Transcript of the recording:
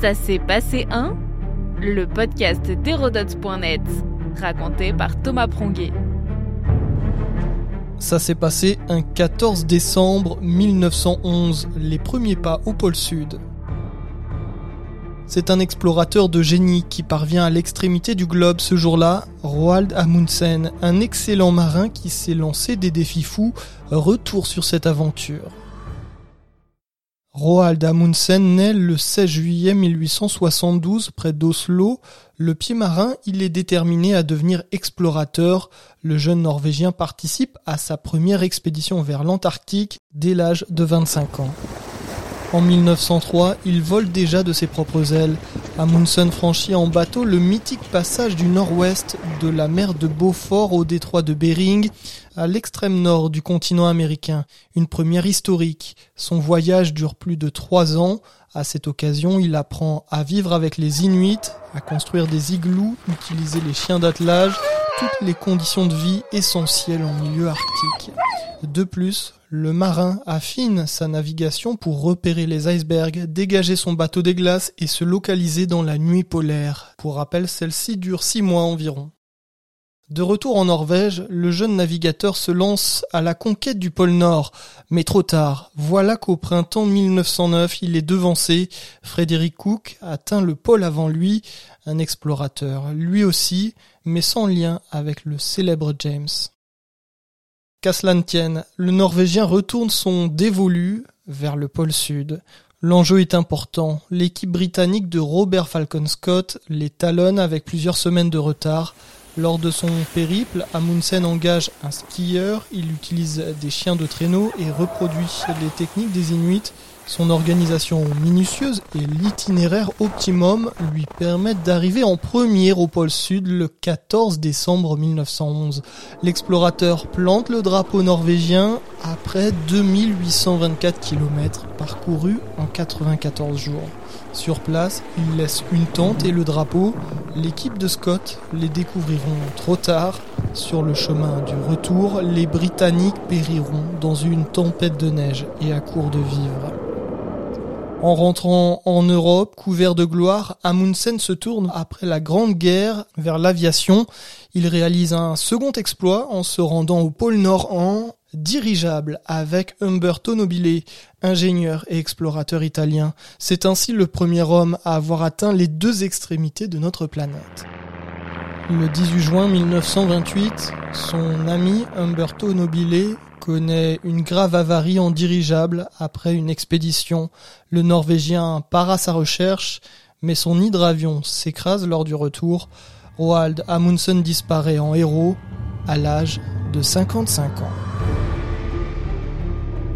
Ça s'est passé un Le podcast d'Hérodote.net, raconté par Thomas Pronguet. Ça s'est passé un 14 décembre 1911, les premiers pas au pôle Sud. C'est un explorateur de génie qui parvient à l'extrémité du globe ce jour-là, Roald Amundsen, un excellent marin qui s'est lancé des défis fous, retour sur cette aventure. Roald Amundsen naît le 16 juillet 1872 près d'Oslo. Le pied marin, il est déterminé à devenir explorateur. Le jeune Norvégien participe à sa première expédition vers l'Antarctique dès l'âge de 25 ans. En 1903, il vole déjà de ses propres ailes. Amundsen franchit en bateau le mythique passage du nord-ouest de la mer de Beaufort au détroit de Bering, à l'extrême nord du continent américain. Une première historique. Son voyage dure plus de trois ans. À cette occasion, il apprend à vivre avec les Inuits, à construire des igloos, utiliser les chiens d'attelage, toutes les conditions de vie essentielles en milieu arctique. De plus, le marin affine sa navigation pour repérer les icebergs, dégager son bateau des glaces et se localiser dans la nuit polaire. Pour rappel, celle-ci dure six mois environ. De retour en Norvège, le jeune navigateur se lance à la conquête du pôle Nord, mais trop tard. Voilà qu'au printemps 1909, il est devancé. Frédéric Cook atteint le pôle avant lui, un explorateur, lui aussi, mais sans lien avec le célèbre James. Qu'à cela tienne, le Norvégien retourne son dévolu vers le pôle Sud. L'enjeu est important. L'équipe britannique de Robert Falcon Scott les talonne avec plusieurs semaines de retard. Lors de son périple, Amundsen engage un skieur, il utilise des chiens de traîneau et reproduit les techniques des Inuits son organisation minutieuse et l'itinéraire optimum lui permettent d'arriver en premier au pôle Sud le 14 décembre 1911. L'explorateur plante le drapeau norvégien après 2824 km parcourus en 94 jours. Sur place, il laisse une tente et le drapeau. L'équipe de Scott les découvriront trop tard. Sur le chemin du retour, les Britanniques périront dans une tempête de neige et à court de vivres. En rentrant en Europe, couvert de gloire, Amundsen se tourne après la Grande Guerre vers l'aviation. Il réalise un second exploit en se rendant au pôle Nord en dirigeable avec Umberto Nobile, ingénieur et explorateur italien. C'est ainsi le premier homme à avoir atteint les deux extrémités de notre planète. Le 18 juin 1928, son ami Umberto Nobile connaît une grave avarie en dirigeable après une expédition. Le Norvégien part à sa recherche, mais son hydravion s'écrase lors du retour. Roald Amundsen disparaît en héros à l'âge de 55 ans.